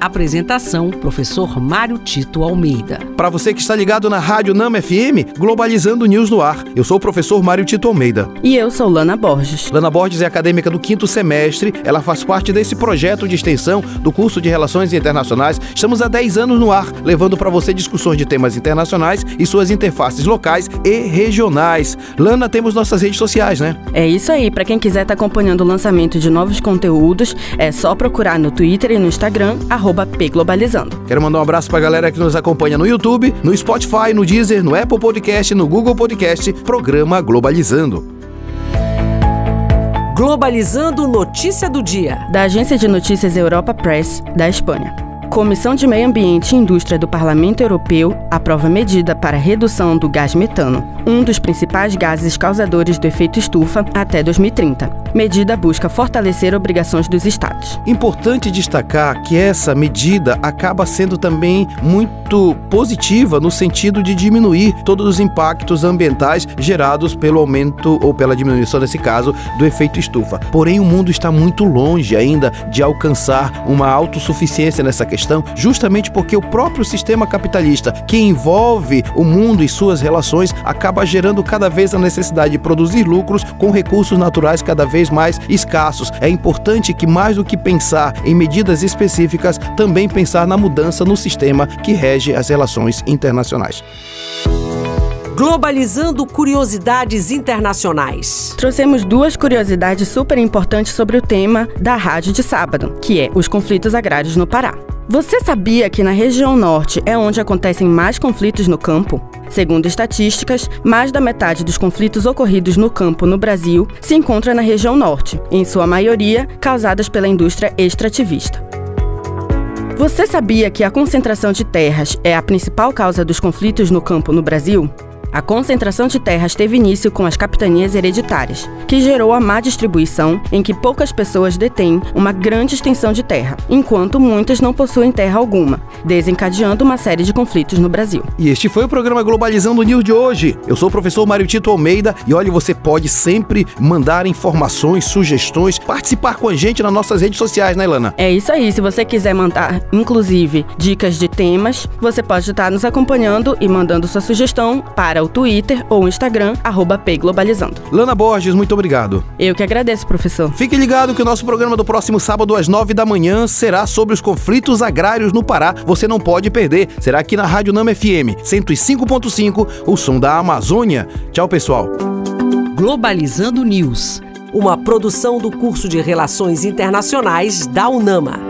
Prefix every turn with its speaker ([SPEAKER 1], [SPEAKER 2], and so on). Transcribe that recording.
[SPEAKER 1] Apresentação: Professor Mário Tito Almeida.
[SPEAKER 2] Para você que está ligado na Rádio Nama FM, Globalizando News no ar. Eu sou o professor Mário Tito Almeida.
[SPEAKER 3] E eu sou Lana Borges.
[SPEAKER 2] Lana Borges é acadêmica do quinto semestre. Ela faz parte desse projeto de extensão do curso de Relações Internacionais. Estamos há 10 anos no ar, levando para você discussões de temas internacionais e suas interfaces locais e regionais. Lana, temos nossas redes sociais, né?
[SPEAKER 3] É isso aí. Para quem quiser estar tá acompanhando o lançamento de novos conteúdos, é só procurar no Twitter e no Instagram, arroba pglobalizando.
[SPEAKER 2] Quero mandar um abraço pra galera que nos acompanha no YouTube, no Spotify, no Deezer, no Apple Podcast, no Google Podcast, programa Globalizando.
[SPEAKER 1] Globalizando notícia do dia.
[SPEAKER 3] Da agência de notícias Europa Press, da Espanha. Comissão de Meio Ambiente e Indústria do Parlamento Europeu aprova medida para redução do gás metano, um dos principais gases causadores do efeito estufa, até 2030. Medida busca fortalecer obrigações dos estados.
[SPEAKER 2] Importante destacar que essa medida acaba sendo também muito positiva no sentido de diminuir todos os impactos ambientais gerados pelo aumento ou pela diminuição, nesse caso, do efeito estufa. Porém, o mundo está muito longe ainda de alcançar uma autossuficiência nessa questão questão justamente porque o próprio sistema capitalista que envolve o mundo e suas relações acaba gerando cada vez a necessidade de produzir lucros com recursos naturais cada vez mais escassos. É importante que, mais do que pensar em medidas específicas, também pensar na mudança no sistema que rege as relações internacionais.
[SPEAKER 1] Globalizando curiosidades internacionais.
[SPEAKER 3] Trouxemos duas curiosidades super importantes sobre o tema da rádio de sábado, que é os conflitos agrários no Pará. Você sabia que na região norte é onde acontecem mais conflitos no campo? Segundo estatísticas, mais da metade dos conflitos ocorridos no campo no Brasil se encontra na região norte, em sua maioria causadas pela indústria extrativista. Você sabia que a concentração de terras é a principal causa dos conflitos no campo no Brasil? A concentração de terras teve início com as capitanias hereditárias, que gerou a má distribuição em que poucas pessoas detêm uma grande extensão de terra, enquanto muitas não possuem terra alguma, desencadeando uma série de conflitos no Brasil.
[SPEAKER 2] E este foi o programa Globalizando News de hoje. Eu sou o professor Mário Tito Almeida e olha, você pode sempre mandar informações, sugestões, participar com a gente nas nossas redes sociais, né, Ilana?
[SPEAKER 3] É isso aí. Se você quiser mandar, inclusive, dicas de temas, você pode estar nos acompanhando e mandando sua sugestão para para o Twitter ou Instagram, arroba pglobalizando.
[SPEAKER 2] Lana Borges, muito obrigado.
[SPEAKER 3] Eu que agradeço, professor.
[SPEAKER 2] Fique ligado que o nosso programa do próximo sábado às nove da manhã será sobre os conflitos agrários no Pará. Você não pode perder. Será aqui na Rádio Nama FM 105.5, o som da Amazônia. Tchau, pessoal.
[SPEAKER 1] Globalizando News, uma produção do curso de Relações Internacionais da UNAMA.